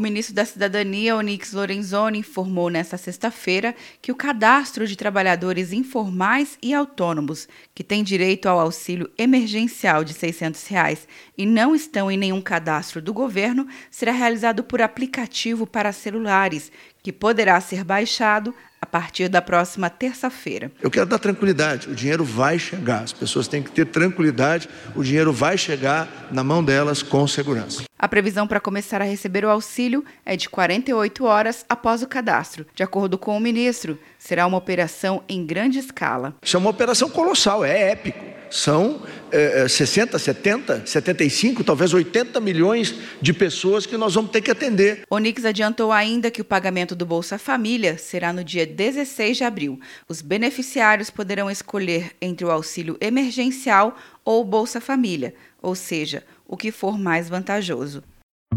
O ministro da Cidadania, Onix Lorenzoni, informou nesta sexta-feira que o cadastro de trabalhadores informais e autônomos que têm direito ao auxílio emergencial de 600 reais e não estão em nenhum cadastro do governo será realizado por aplicativo para celulares, que poderá ser baixado partir da próxima terça-feira. Eu quero dar tranquilidade, o dinheiro vai chegar, as pessoas têm que ter tranquilidade, o dinheiro vai chegar na mão delas com segurança. A previsão para começar a receber o auxílio é de 48 horas após o cadastro. De acordo com o ministro, será uma operação em grande escala. Isso é uma operação colossal, é épico são é, 60, 70, 75, talvez 80 milhões de pessoas que nós vamos ter que atender. Onix adiantou ainda que o pagamento do Bolsa Família será no dia 16 de abril. Os beneficiários poderão escolher entre o auxílio emergencial ou Bolsa Família, ou seja, o que for mais vantajoso.